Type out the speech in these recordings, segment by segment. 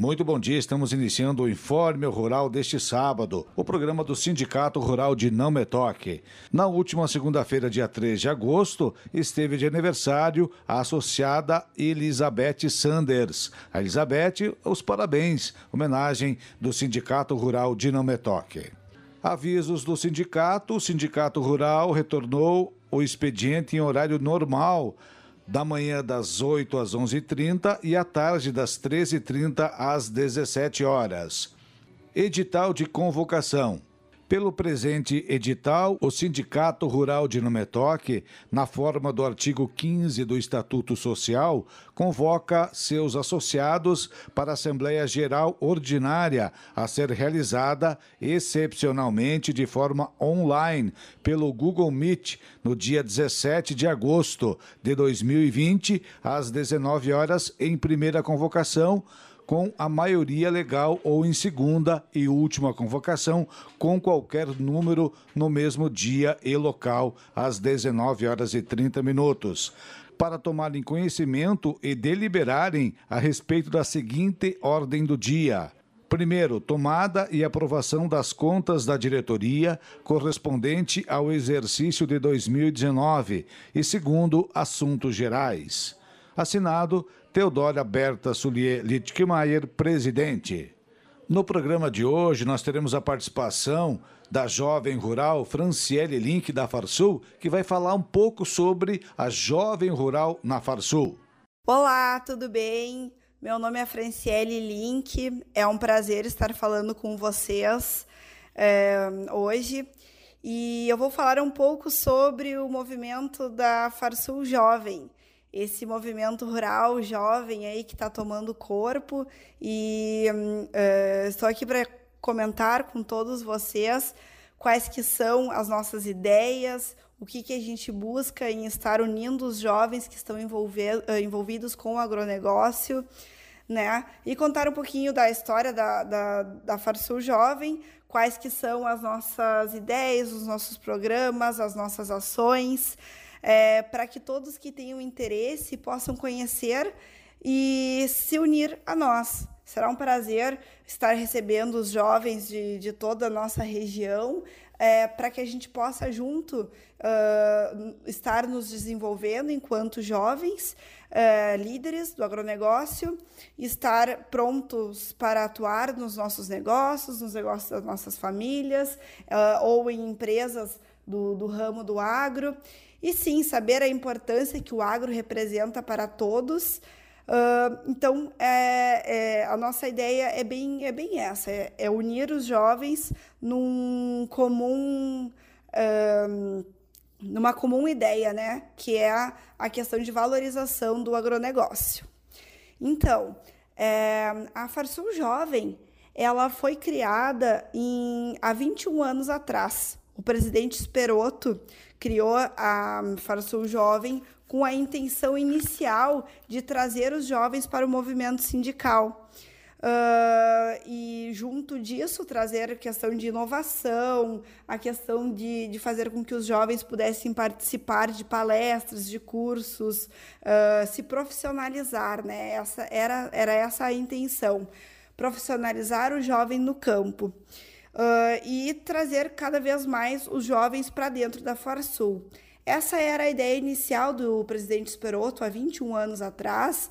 Muito bom dia, estamos iniciando o Informe Rural deste sábado, o programa do Sindicato Rural de Não Metoque. Na última segunda-feira, dia 3 de agosto, esteve de aniversário a associada Elizabeth Sanders. A Elizabeth, os parabéns, homenagem do Sindicato Rural de Não Metoque. Avisos do sindicato: o Sindicato Rural retornou o expediente em horário normal da manhã das 8 às 11h30 e à tarde das 13h30 às 17 horas. Edital de convocação. Pelo presente edital, o Sindicato Rural de Numetoque, na forma do artigo 15 do Estatuto Social, convoca seus associados para a Assembleia Geral Ordinária a ser realizada excepcionalmente de forma online pelo Google Meet no dia 17 de agosto de 2020, às 19 horas, em primeira convocação com a maioria legal ou em segunda e última convocação com qualquer número no mesmo dia e local às 19 horas e 30 minutos para tomarem conhecimento e deliberarem a respeito da seguinte ordem do dia. Primeiro, tomada e aprovação das contas da diretoria correspondente ao exercício de 2019 e segundo, assuntos gerais. Assinado Teodora Berta Sulier Littkemeyer, presidente. No programa de hoje, nós teremos a participação da jovem rural Franciele Link da Farsul, que vai falar um pouco sobre a jovem rural na Farsul. Olá, tudo bem? Meu nome é Franciele Link, é um prazer estar falando com vocês é, hoje. E eu vou falar um pouco sobre o movimento da Farsul Jovem esse movimento rural jovem aí que está tomando corpo e uh, estou aqui para comentar com todos vocês quais que são as nossas ideias, o que, que a gente busca em estar unindo os jovens que estão envolvidos com o agronegócio, né? E contar um pouquinho da história da, da, da Farsul Jovem, quais que são as nossas ideias, os nossos programas, as nossas ações, é, para que todos que tenham interesse possam conhecer e se unir a nós. Será um prazer estar recebendo os jovens de, de toda a nossa região é, para que a gente possa junto uh, estar nos desenvolvendo enquanto jovens, uh, líderes do agronegócio, estar prontos para atuar nos nossos negócios, nos negócios das nossas famílias uh, ou em empresas do, do ramo do agro e sim saber a importância que o agro representa para todos. Uh, então, é, é, a nossa ideia é bem, é bem essa: é, é unir os jovens num comum. Numa comum ideia, né, que é a, a questão de valorização do agronegócio. Então, é, a Farsul Jovem, ela foi criada em, há 21 anos atrás. O presidente Speroto criou a Farsul Jovem com a intenção inicial de trazer os jovens para o movimento sindical. Uh, e junto disso trazer a questão de inovação, a questão de, de fazer com que os jovens pudessem participar de palestras, de cursos, uh, se profissionalizar, né? Essa era, era essa a intenção, profissionalizar o jovem no campo uh, e trazer cada vez mais os jovens para dentro da Farsul. Essa era a ideia inicial do presidente Speroto há 21 anos atrás,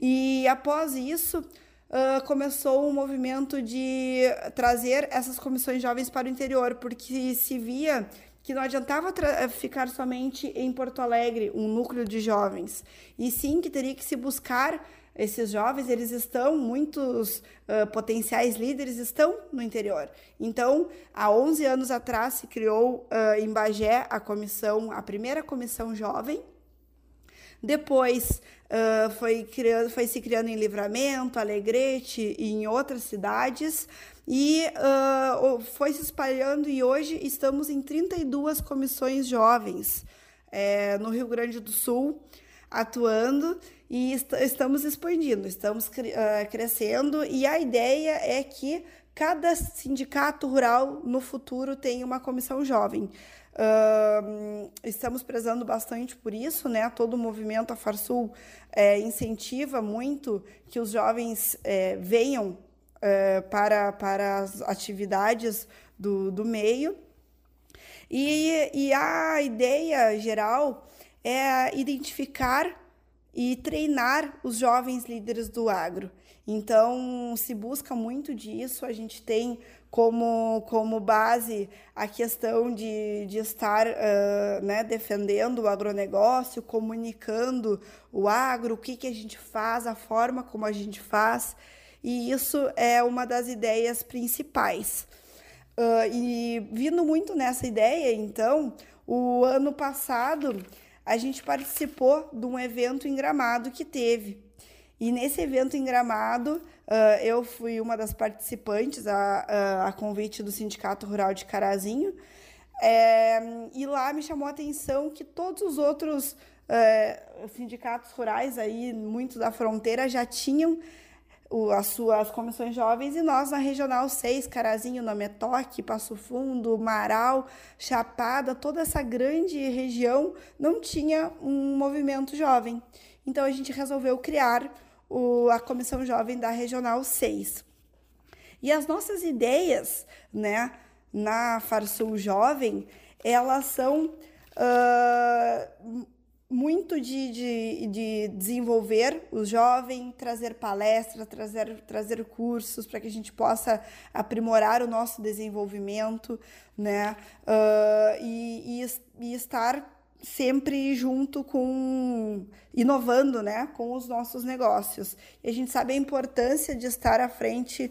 e após isso uh, começou um movimento de trazer essas comissões jovens para o interior, porque se via que não adiantava ficar somente em Porto Alegre um núcleo de jovens, e sim que teria que se buscar esses jovens, eles estão, muitos uh, potenciais líderes estão no interior. Então, há 11 anos atrás se criou uh, em Bagé a comissão, a primeira comissão jovem. Depois uh, foi, criando, foi se criando em Livramento, Alegrete e em outras cidades. E foi se espalhando e hoje estamos em 32 comissões jovens é, no Rio Grande do Sul atuando e est estamos expandindo, estamos uh, crescendo e a ideia é que cada sindicato rural no futuro tenha uma comissão jovem. Uh, estamos prezando bastante por isso, né? Todo o movimento a Farsul é, incentiva muito que os jovens é, venham é, para, para as atividades do, do meio. E, e a ideia geral é identificar e treinar os jovens líderes do agro. Então, se busca muito disso, a gente tem como, como base a questão de, de estar uh, né, defendendo o agronegócio, comunicando o agro, o que, que a gente faz, a forma como a gente faz, e isso é uma das ideias principais. Uh, e vindo muito nessa ideia, então, o ano passado a gente participou de um evento em Gramado que teve e nesse evento em Gramado, uh, eu fui uma das participantes, a, a, a, convite do Sindicato Rural de Carazinho. É, e lá me chamou a atenção que todos os outros sindicatos rurais, aí, muito da fronteira, já tinham o, as suas comissões jovens e nós na Regional 6, Carazinho, Nametoque, Passo Fundo, Marau, Chapada, toda essa grande região não tinha um movimento jovem. Então a gente resolveu criar o, a Comissão Jovem da Regional 6. E as nossas ideias, né, na Farsul Jovem, elas são uh, muito de, de, de, desenvolver o jovem, trazer palestras, trazer, trazer cursos para que a gente possa aprimorar o nosso desenvolvimento, né? Uh, e, e, e estar sempre junto com inovando, né, com os nossos negócios. E a gente sabe a importância de estar à frente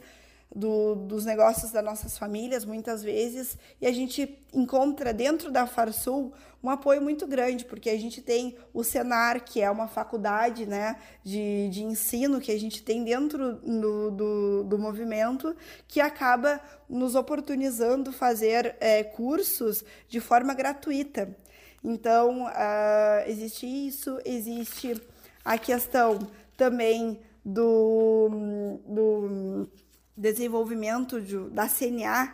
do, dos negócios das nossas famílias, muitas vezes, e a gente encontra dentro da Farsul um apoio muito grande, porque a gente tem o Senar, que é uma faculdade né, de, de ensino que a gente tem dentro do, do, do movimento, que acaba nos oportunizando fazer é, cursos de forma gratuita. Então, uh, existe isso, existe a questão também do, do desenvolvimento de, da CNA,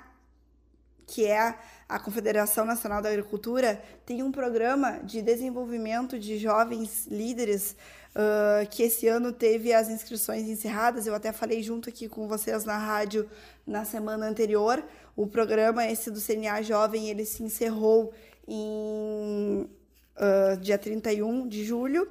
que é a Confederação Nacional da Agricultura, tem um programa de desenvolvimento de jovens líderes uh, que esse ano teve as inscrições encerradas. Eu até falei junto aqui com vocês na rádio na semana anterior. O programa esse do CNA Jovem, ele se encerrou em uh, dia 31 de julho.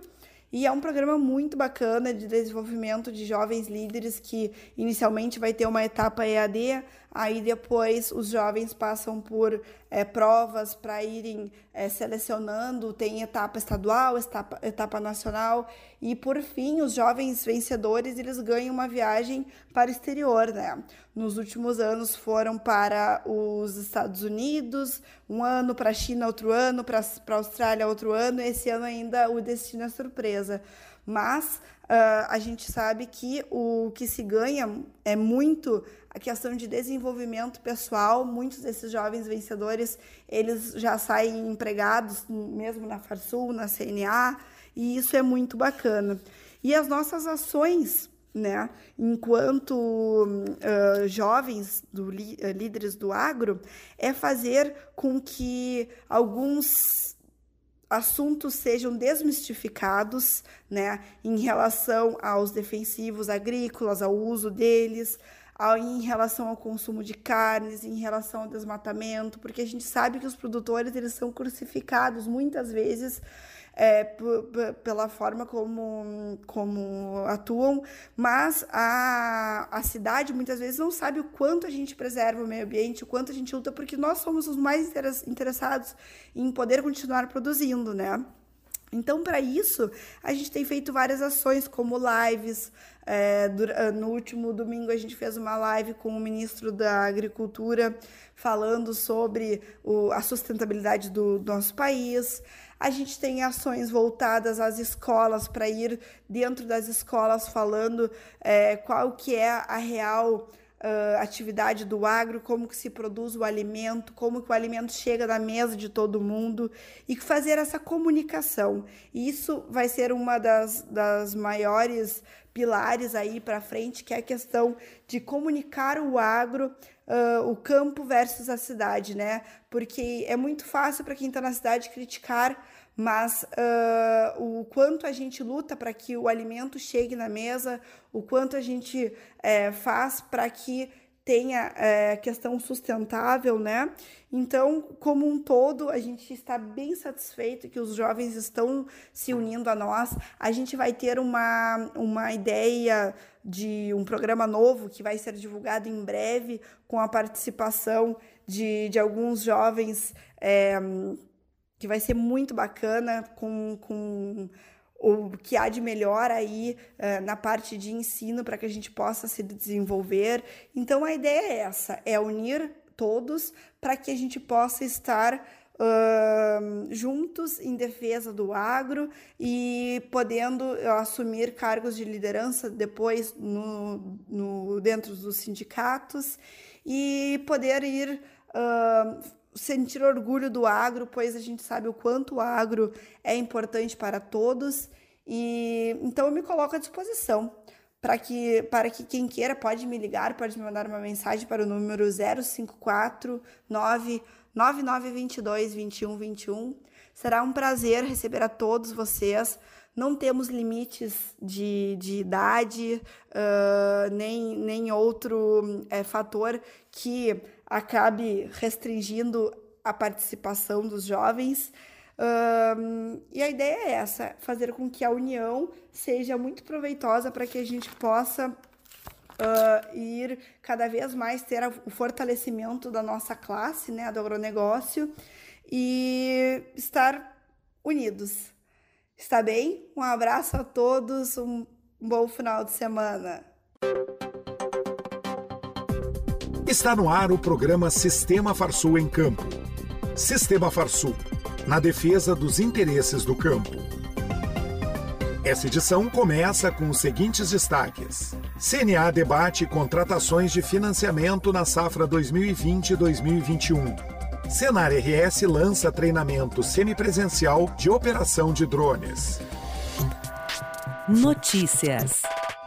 E é um programa muito bacana de desenvolvimento de jovens líderes que inicialmente vai ter uma etapa EAD, aí depois os jovens passam por é, provas para irem é, selecionando, tem etapa estadual, etapa, etapa nacional e por fim os jovens vencedores eles ganham uma viagem para o exterior, né? Nos últimos anos foram para os Estados Unidos, um ano para a China, outro ano para a Austrália, outro ano. Esse ano ainda o destino é surpresa. Mas uh, a gente sabe que o que se ganha é muito a questão de desenvolvimento pessoal. Muitos desses jovens vencedores eles já saem empregados mesmo na Farsul, na CNA, e isso é muito bacana. E as nossas ações né? Enquanto uh, jovens do, líderes do agro, é fazer com que alguns assuntos sejam desmistificados, né, em relação aos defensivos agrícolas, ao uso deles, ao, em relação ao consumo de carnes, em relação ao desmatamento, porque a gente sabe que os produtores eles são crucificados muitas vezes é, pela forma como, como atuam, mas a, a cidade muitas vezes não sabe o quanto a gente preserva o meio ambiente, o quanto a gente luta, porque nós somos os mais interessados em poder continuar produzindo, né? Então, para isso, a gente tem feito várias ações, como lives. É, no último domingo, a gente fez uma live com o ministro da Agricultura, falando sobre o, a sustentabilidade do, do nosso país. A gente tem ações voltadas às escolas para ir dentro das escolas falando é, qual que é a real uh, atividade do agro, como que se produz o alimento, como que o alimento chega na mesa de todo mundo e fazer essa comunicação. E isso vai ser uma das, das maiores pilares aí para frente, que é a questão de comunicar o agro, uh, o campo versus a cidade, né? Porque é muito fácil para quem está na cidade criticar mas uh, o quanto a gente luta para que o alimento chegue na mesa, o quanto a gente é, faz para que tenha é, questão sustentável, né? Então, como um todo, a gente está bem satisfeito que os jovens estão se unindo a nós. A gente vai ter uma, uma ideia de um programa novo que vai ser divulgado em breve, com a participação de, de alguns jovens. É, que vai ser muito bacana com, com o que há de melhor aí uh, na parte de ensino para que a gente possa se desenvolver. Então a ideia é essa: é unir todos para que a gente possa estar uh, juntos em defesa do agro e podendo assumir cargos de liderança depois no, no dentro dos sindicatos e poder ir uh, sentir orgulho do agro, pois a gente sabe o quanto o agro é importante para todos. E então eu me coloco à disposição para que para que quem queira pode me ligar, pode me mandar uma mensagem para o número 054 9922 2121. Será um prazer receber a todos vocês. Não temos limites de, de idade, uh, nem, nem outro é, fator que acabe restringindo a participação dos jovens. Um, e a ideia é essa: fazer com que a união seja muito proveitosa para que a gente possa uh, ir cada vez mais ter o fortalecimento da nossa classe, né, do agronegócio, e estar unidos. Está bem? Um abraço a todos, um bom final de semana. Está no ar o programa Sistema Farsul em Campo. Sistema Farsul, na defesa dos interesses do campo. Essa edição começa com os seguintes destaques: CNA debate contratações de financiamento na safra 2020-2021. Senar RS lança treinamento semipresencial de operação de drones. Notícias.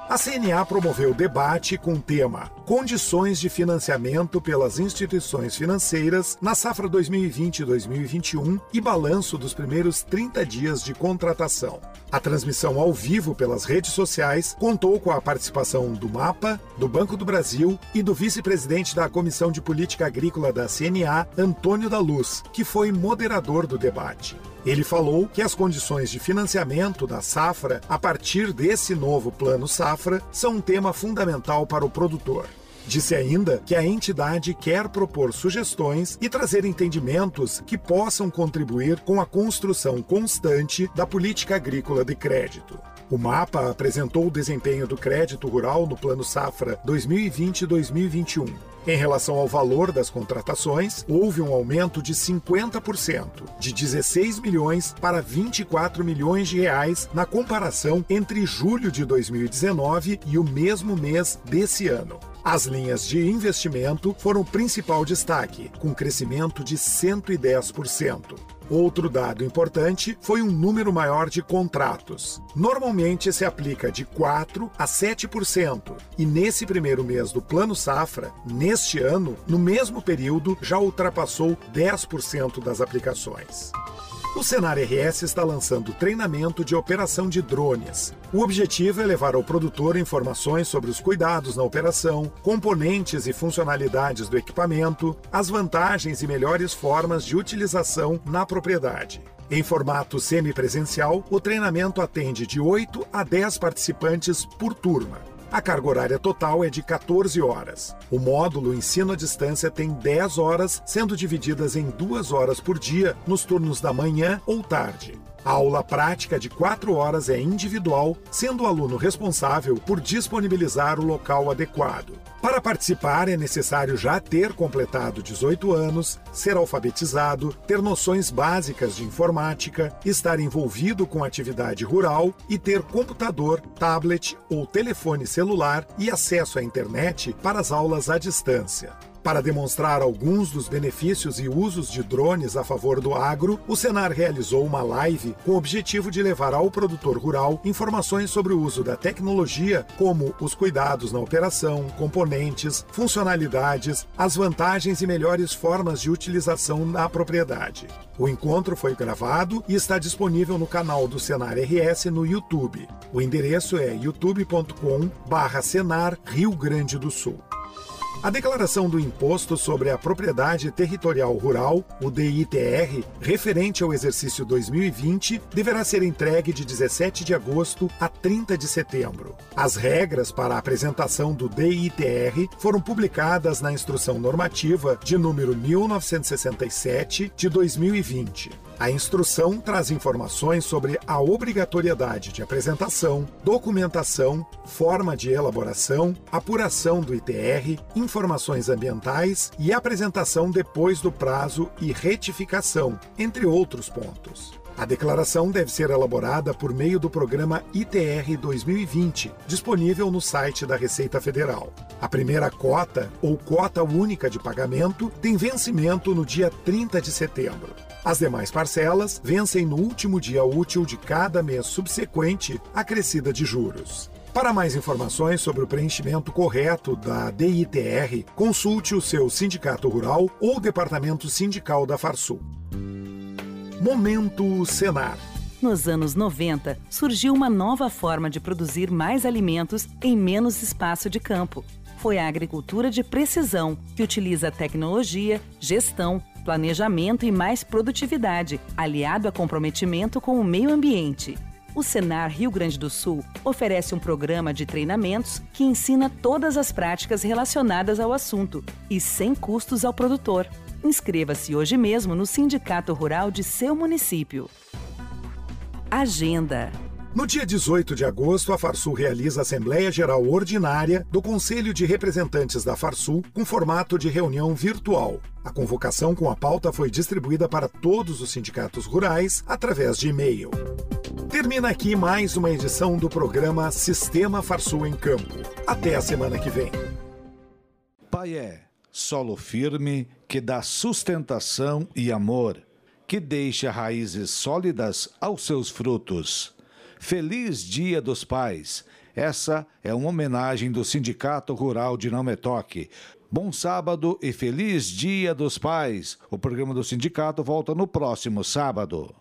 A CNA promoveu debate com o tema Condições de financiamento pelas instituições financeiras na safra 2020-2021 e balanço dos primeiros 30 dias de contratação. A transmissão ao vivo pelas redes sociais contou com a participação do MAPA, do Banco do Brasil e do vice-presidente da Comissão de Política Agrícola da CNA, Antônio da Luz, que foi moderador do debate. Ele falou que as condições de financiamento da safra, a partir desse novo Plano Safra, são um tema fundamental para o produtor. Disse ainda que a entidade quer propor sugestões e trazer entendimentos que possam contribuir com a construção constante da política agrícola de crédito. O mapa apresentou o desempenho do crédito rural no Plano Safra 2020-2021. Em relação ao valor das contratações, houve um aumento de 50%, de 16 milhões para 24 milhões de reais na comparação entre julho de 2019 e o mesmo mês desse ano. As linhas de investimento foram o principal destaque, com crescimento de 110%. Outro dado importante foi um número maior de contratos. Normalmente se aplica de 4 a 7%, e nesse primeiro mês do Plano Safra, neste ano, no mesmo período, já ultrapassou 10% das aplicações. O Senar RS está lançando treinamento de operação de drones. O objetivo é levar ao produtor informações sobre os cuidados na operação, componentes e funcionalidades do equipamento, as vantagens e melhores formas de utilização na propriedade. Em formato semipresencial, o treinamento atende de 8 a 10 participantes por turma. A carga horária total é de 14 horas. O módulo ensino à distância tem 10 horas, sendo divididas em duas horas por dia nos turnos da manhã ou tarde. A aula prática de 4 horas é individual, sendo o aluno responsável por disponibilizar o local adequado. Para participar, é necessário já ter completado 18 anos, ser alfabetizado, ter noções básicas de informática, estar envolvido com atividade rural e ter computador, tablet ou telefone celular e acesso à internet para as aulas à distância. Para demonstrar alguns dos benefícios e usos de drones a favor do agro, o Senar realizou uma live com o objetivo de levar ao produtor rural informações sobre o uso da tecnologia, como os cuidados na operação, componentes, funcionalidades, as vantagens e melhores formas de utilização na propriedade. O encontro foi gravado e está disponível no canal do Senar RS no YouTube. O endereço é youtube.com/senar Rio Grande do Sul. A declaração do Imposto sobre a Propriedade Territorial Rural, o DITR, referente ao exercício 2020, deverá ser entregue de 17 de agosto a 30 de setembro. As regras para a apresentação do DITR foram publicadas na Instrução Normativa de número 1967 de 2020. A instrução traz informações sobre a obrigatoriedade de apresentação, documentação, forma de elaboração, apuração do ITR, informações ambientais e apresentação depois do prazo e retificação, entre outros pontos. A declaração deve ser elaborada por meio do programa ITR 2020, disponível no site da Receita Federal. A primeira cota, ou cota única de pagamento, tem vencimento no dia 30 de setembro. As demais parcelas vencem no último dia útil de cada mês subsequente à crescida de juros. Para mais informações sobre o preenchimento correto da DITR, consulte o seu sindicato rural ou departamento sindical da Farsul. Momento Senar. Nos anos 90, surgiu uma nova forma de produzir mais alimentos em menos espaço de campo. Foi a agricultura de precisão, que utiliza tecnologia, gestão, planejamento e mais produtividade, aliado a comprometimento com o meio ambiente. O Senar Rio Grande do Sul oferece um programa de treinamentos que ensina todas as práticas relacionadas ao assunto e sem custos ao produtor. Inscreva-se hoje mesmo no Sindicato Rural de seu município. Agenda. No dia 18 de agosto, a Farsul realiza a Assembleia Geral Ordinária do Conselho de Representantes da Farsul com formato de reunião virtual. A convocação com a pauta foi distribuída para todos os sindicatos rurais através de e-mail. Termina aqui mais uma edição do programa Sistema Farsul em Campo. Até a semana que vem. Paié, solo firme que dá sustentação e amor, que deixa raízes sólidas aos seus frutos. Feliz Dia dos Pais. Essa é uma homenagem do Sindicato Rural de Nametoque. Bom sábado e feliz Dia dos Pais. O programa do sindicato volta no próximo sábado.